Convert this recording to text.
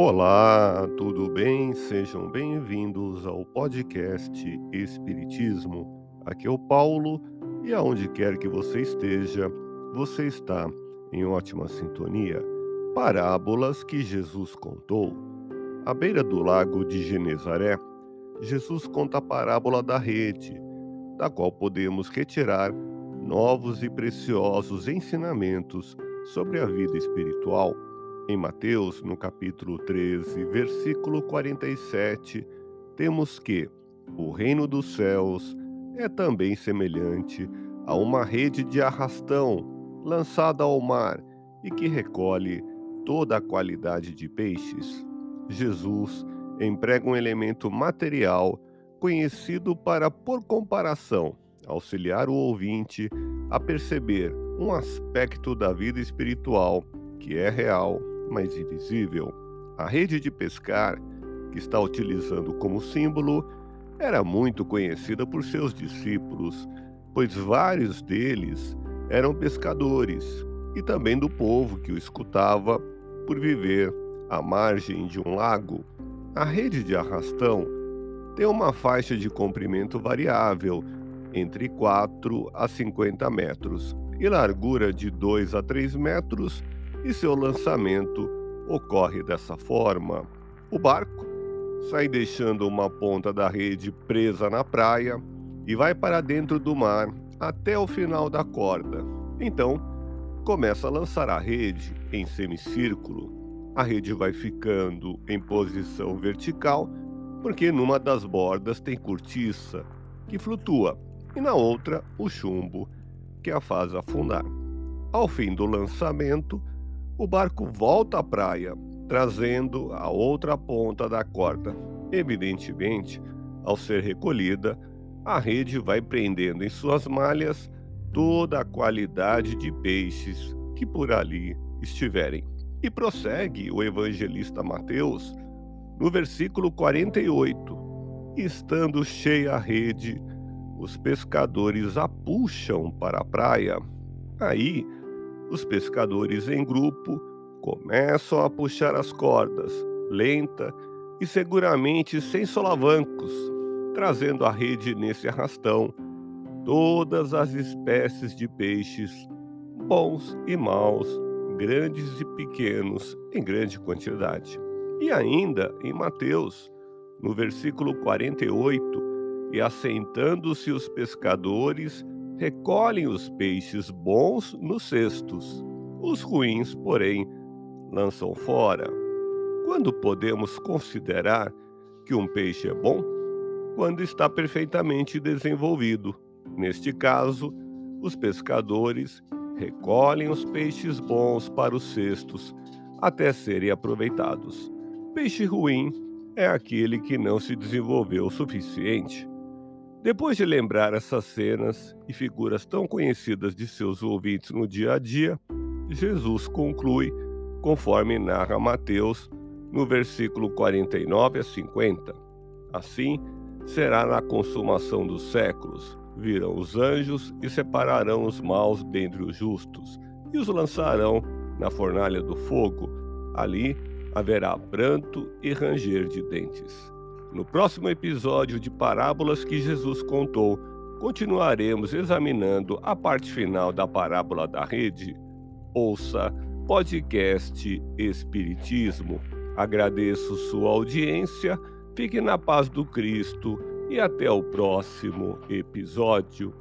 Olá, tudo bem? Sejam bem-vindos ao podcast Espiritismo. Aqui é o Paulo e aonde quer que você esteja, você está em ótima sintonia. Parábolas que Jesus contou. À beira do lago de Genezaré, Jesus conta a parábola da rede, da qual podemos retirar novos e preciosos ensinamentos sobre a vida espiritual. Em Mateus, no capítulo 13, versículo 47, temos que o reino dos céus é também semelhante a uma rede de arrastão lançada ao mar e que recolhe toda a qualidade de peixes. Jesus emprega um elemento material conhecido para, por comparação, auxiliar o ouvinte a perceber um aspecto da vida espiritual que é real mas invisível. A rede de pescar, que está utilizando como símbolo, era muito conhecida por seus discípulos, pois vários deles eram pescadores e também do povo que o escutava por viver à margem de um lago. A rede de arrastão tem uma faixa de comprimento variável, entre 4 a 50 metros, e largura de 2 a 3 metros e seu lançamento ocorre dessa forma. O barco sai deixando uma ponta da rede presa na praia e vai para dentro do mar até o final da corda. Então, começa a lançar a rede em semicírculo. A rede vai ficando em posição vertical, porque numa das bordas tem cortiça, que flutua, e na outra o chumbo, que a faz afundar. Ao fim do lançamento, o barco volta à praia, trazendo a outra ponta da corda. Evidentemente, ao ser recolhida, a rede vai prendendo em suas malhas toda a qualidade de peixes que por ali estiverem. E prossegue o evangelista Mateus no versículo 48. Estando cheia a rede, os pescadores a puxam para a praia. Aí, os pescadores em grupo começam a puxar as cordas, lenta e seguramente sem solavancos, trazendo a rede nesse arrastão todas as espécies de peixes, bons e maus, grandes e pequenos, em grande quantidade. E ainda em Mateus, no versículo 48, e assentando-se os pescadores, recolhem os peixes bons nos cestos, os ruins, porém, lançam fora. Quando podemos considerar que um peixe é bom? Quando está perfeitamente desenvolvido. Neste caso, os pescadores recolhem os peixes bons para os cestos até serem aproveitados. Peixe ruim é aquele que não se desenvolveu o suficiente. Depois de lembrar essas cenas e figuras tão conhecidas de seus ouvintes no dia a dia, Jesus conclui, conforme narra Mateus, no versículo 49 a 50. Assim será na consumação dos séculos. Virão os anjos e separarão os maus dentre os justos, e os lançarão na fornalha do fogo. Ali haverá pranto e ranger de dentes. No próximo episódio de Parábolas que Jesus contou, continuaremos examinando a parte final da parábola da rede. Ouça podcast Espiritismo. Agradeço sua audiência, fique na paz do Cristo e até o próximo episódio.